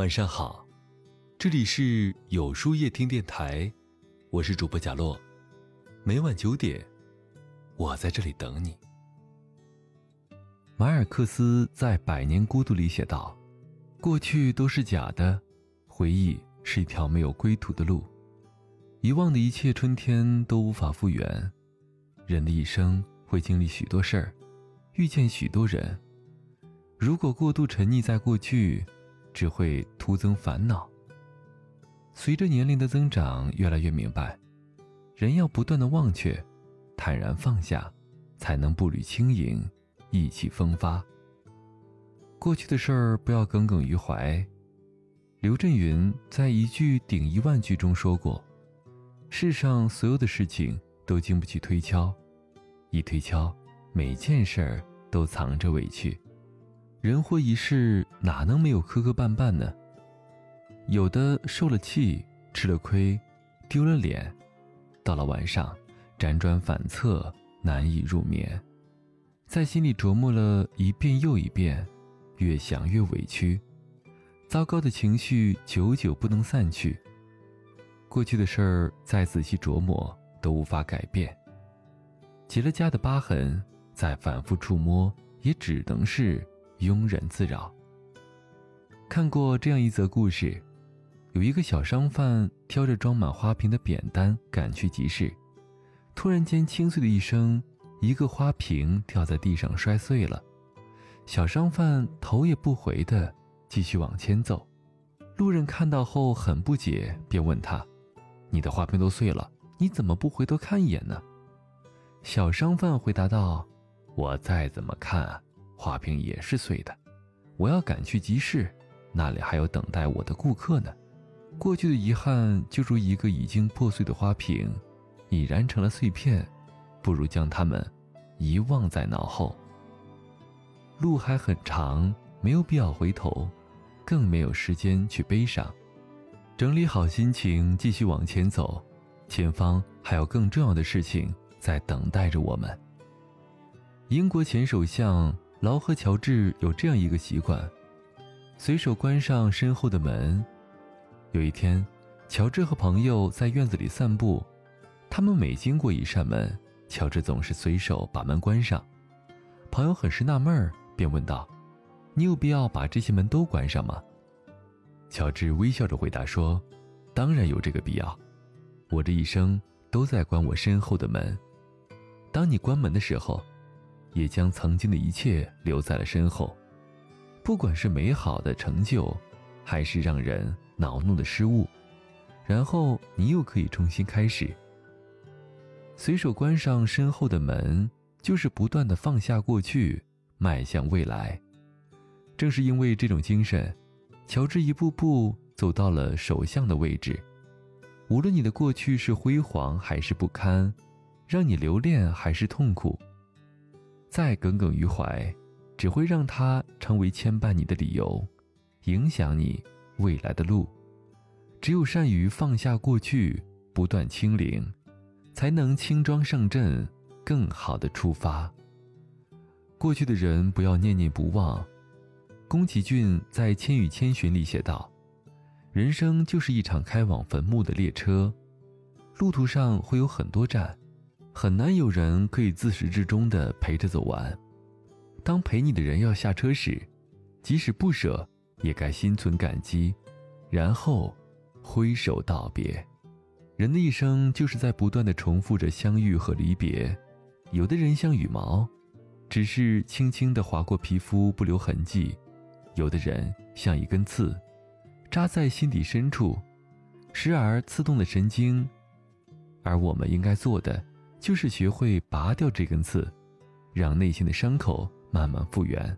晚上好，这里是有书夜听电台，我是主播贾洛，每晚九点，我在这里等你。马尔克斯在《百年孤独》里写道：“过去都是假的，回忆是一条没有归途的路，遗忘的一切春天都无法复原。人的一生会经历许多事儿，遇见许多人，如果过度沉溺在过去。”只会徒增烦恼。随着年龄的增长，越来越明白，人要不断的忘却，坦然放下，才能步履轻盈，意气风发。过去的事儿不要耿耿于怀。刘震云在一句顶一万句中说过：“世上所有的事情都经不起推敲，一推敲，每件事儿都藏着委屈。”人活一世，哪能没有磕磕绊绊呢？有的受了气，吃了亏，丢了脸，到了晚上，辗转反侧，难以入眠，在心里琢磨了一遍又一遍，越想越委屈，糟糕的情绪久久不能散去。过去的事儿再仔细琢磨都无法改变，结了痂的疤痕再反复触摸也只能是。庸人自扰。看过这样一则故事，有一个小商贩挑着装满花瓶的扁担赶去集市，突然间清脆的一声，一个花瓶掉在地上摔碎了。小商贩头也不回的继续往前走。路人看到后很不解，便问他：“你的花瓶都碎了，你怎么不回头看一眼呢？”小商贩回答道：“我再怎么看。”花瓶也是碎的，我要赶去集市，那里还有等待我的顾客呢。过去的遗憾就如一个已经破碎的花瓶，已然成了碎片，不如将它们遗忘在脑后。路还很长，没有必要回头，更没有时间去悲伤。整理好心情，继续往前走，前方还有更重要的事情在等待着我们。英国前首相。劳和乔治有这样一个习惯，随手关上身后的门。有一天，乔治和朋友在院子里散步，他们每经过一扇门，乔治总是随手把门关上。朋友很是纳闷儿，便问道：“你有必要把这些门都关上吗？”乔治微笑着回答说：“当然有这个必要，我这一生都在关我身后的门。当你关门的时候。”也将曾经的一切留在了身后，不管是美好的成就，还是让人恼怒的失误，然后你又可以重新开始。随手关上身后的门，就是不断的放下过去，迈向未来。正是因为这种精神，乔治一步步走到了首相的位置。无论你的过去是辉煌还是不堪，让你留恋还是痛苦。再耿耿于怀，只会让它成为牵绊你的理由，影响你未来的路。只有善于放下过去，不断清零，才能轻装上阵，更好的出发。过去的人不要念念不忘。宫崎骏在《千与千寻》里写道：“人生就是一场开往坟墓的列车，路途上会有很多站。”很难有人可以自始至终的陪着走完。当陪你的人要下车时，即使不舍，也该心存感激，然后挥手道别。人的一生就是在不断的重复着相遇和离别。有的人像羽毛，只是轻轻的划过皮肤，不留痕迹；有的人像一根刺，扎在心底深处，时而刺痛了神经。而我们应该做的。就是学会拔掉这根刺，让内心的伤口慢慢复原，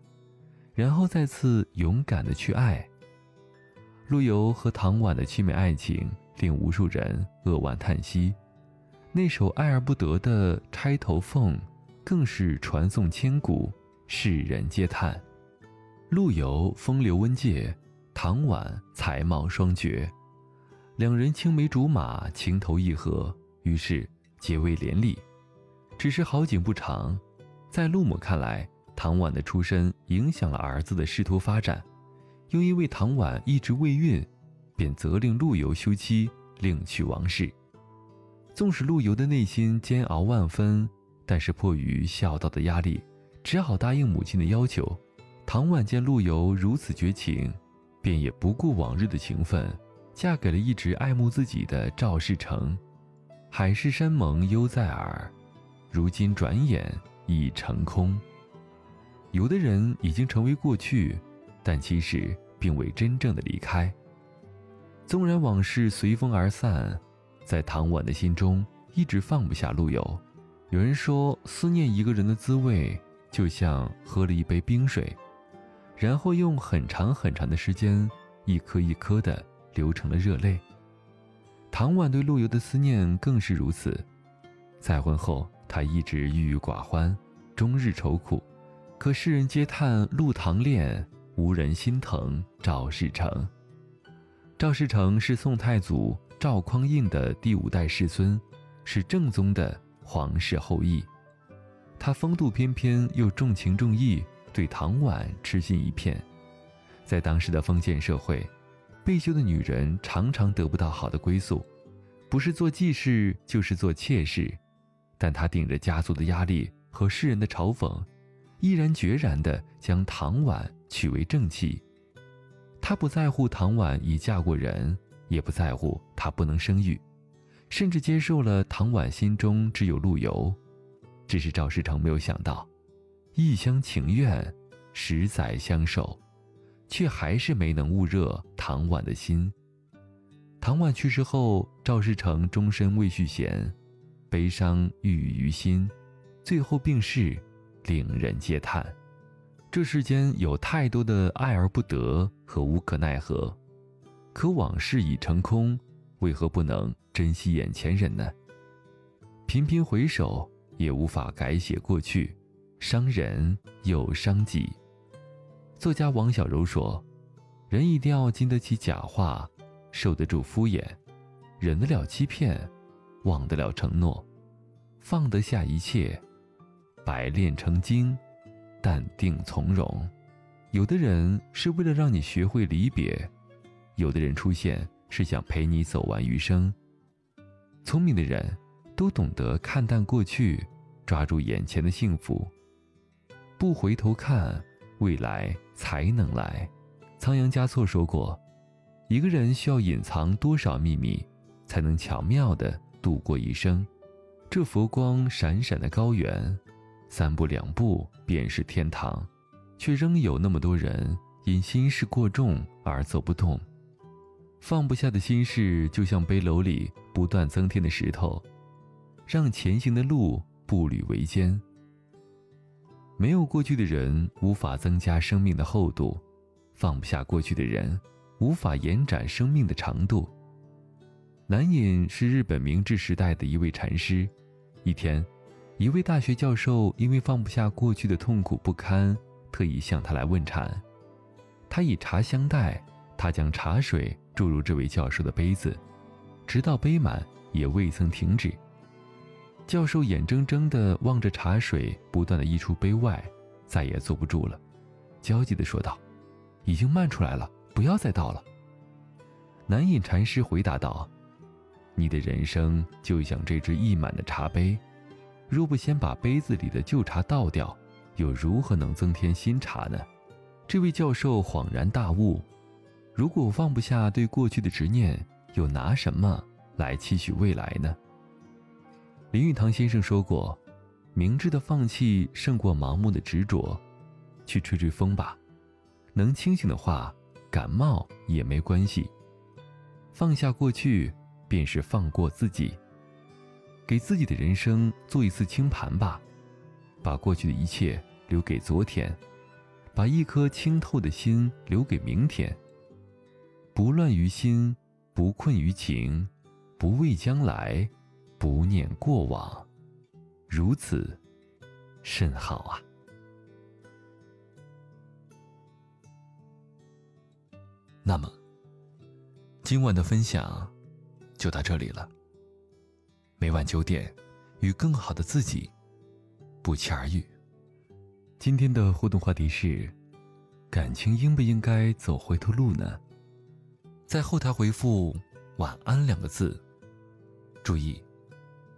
然后再次勇敢的去爱。陆游和唐婉的凄美爱情令无数人扼腕叹息，那首爱而不得的《钗头凤》更是传颂千古，世人皆叹。陆游风流温藉，唐婉才貌双绝，两人青梅竹马，情投意合，于是。结为连理，只是好景不长，在陆母看来，唐婉的出身影响了儿子的仕途发展，又因为唐婉一直未孕，便责令陆游休妻，另娶王氏。纵使陆游的内心煎熬万分，但是迫于孝道的压力，只好答应母亲的要求。唐婉见陆游如此绝情，便也不顾往日的情分，嫁给了一直爱慕自己的赵世成。海誓山盟犹在耳，如今转眼已成空。有的人已经成为过去，但其实并未真正的离开。纵然往事随风而散，在唐婉的心中一直放不下陆游。有人说，思念一个人的滋味，就像喝了一杯冰水。然后用很长很长的时间，一颗一颗的流成了热泪。唐婉对陆游的思念更是如此。再婚后，她一直郁郁寡欢，终日愁苦。可世人皆叹陆唐恋，无人心疼赵世成。赵世成是宋太祖赵匡胤的第五代世孙，是正宗的皇室后裔。他风度翩翩，又重情重义。对唐婉痴心一片，在当时的封建社会，被休的女人常常得不到好的归宿，不是做继室就是做妾室。但她顶着家族的压力和世人的嘲讽，毅然决然地将唐婉娶为正妻。她不在乎唐婉已嫁过人，也不在乎她不能生育，甚至接受了唐婉心中只有陆游。只是赵世成没有想到。一厢情愿，十载相守，却还是没能焐热唐婉的心。唐婉去世后，赵世成终身未续弦，悲伤郁郁于心，最后病逝，令人嗟叹。这世间有太多的爱而不得和无可奈何，可往事已成空，为何不能珍惜眼前人呢？频频回首，也无法改写过去。伤人又伤己。作家王小柔说：“人一定要经得起假话，受得住敷衍，忍得了欺骗，忘得了承诺，放得下一切，百炼成精，淡定从容。有的人是为了让你学会离别，有的人出现是想陪你走完余生。聪明的人都懂得看淡过去，抓住眼前的幸福。”不回头看，未来才能来。仓央嘉措说过：“一个人需要隐藏多少秘密，才能巧妙地度过一生？这佛光闪闪的高原，三步两步便是天堂，却仍有那么多人因心事过重而走不动。放不下的心事，就像背篓里不断增添的石头，让前行的路步履维艰。”没有过去的人无法增加生命的厚度，放不下过去的人，无法延展生命的长度。南隐是日本明治时代的一位禅师。一天，一位大学教授因为放不下过去的痛苦不堪，特意向他来问禅。他以茶相待，他将茶水注入这位教授的杯子，直到杯满也未曾停止。教授眼睁睁地望着茶水不断地溢出杯外，再也坐不住了，焦急地说道：“已经漫出来了，不要再倒了。”南隐禅师回答道：“你的人生就像这只溢满的茶杯，若不先把杯子里的旧茶倒掉，又如何能增添新茶呢？”这位教授恍然大悟：“如果放不下对过去的执念，又拿什么来期许未来呢？”林语堂先生说过：“明智的放弃胜过盲目的执着，去吹吹风吧。能清醒的话，感冒也没关系。放下过去，便是放过自己。给自己的人生做一次清盘吧，把过去的一切留给昨天，把一颗清透的心留给明天。不乱于心，不困于情，不畏将来。”不念过往，如此甚好啊！那么，今晚的分享就到这里了。每晚九点，与更好的自己不期而遇。今天的互动话题是：感情应不应该走回头路呢？在后台回复“晚安”两个字，注意，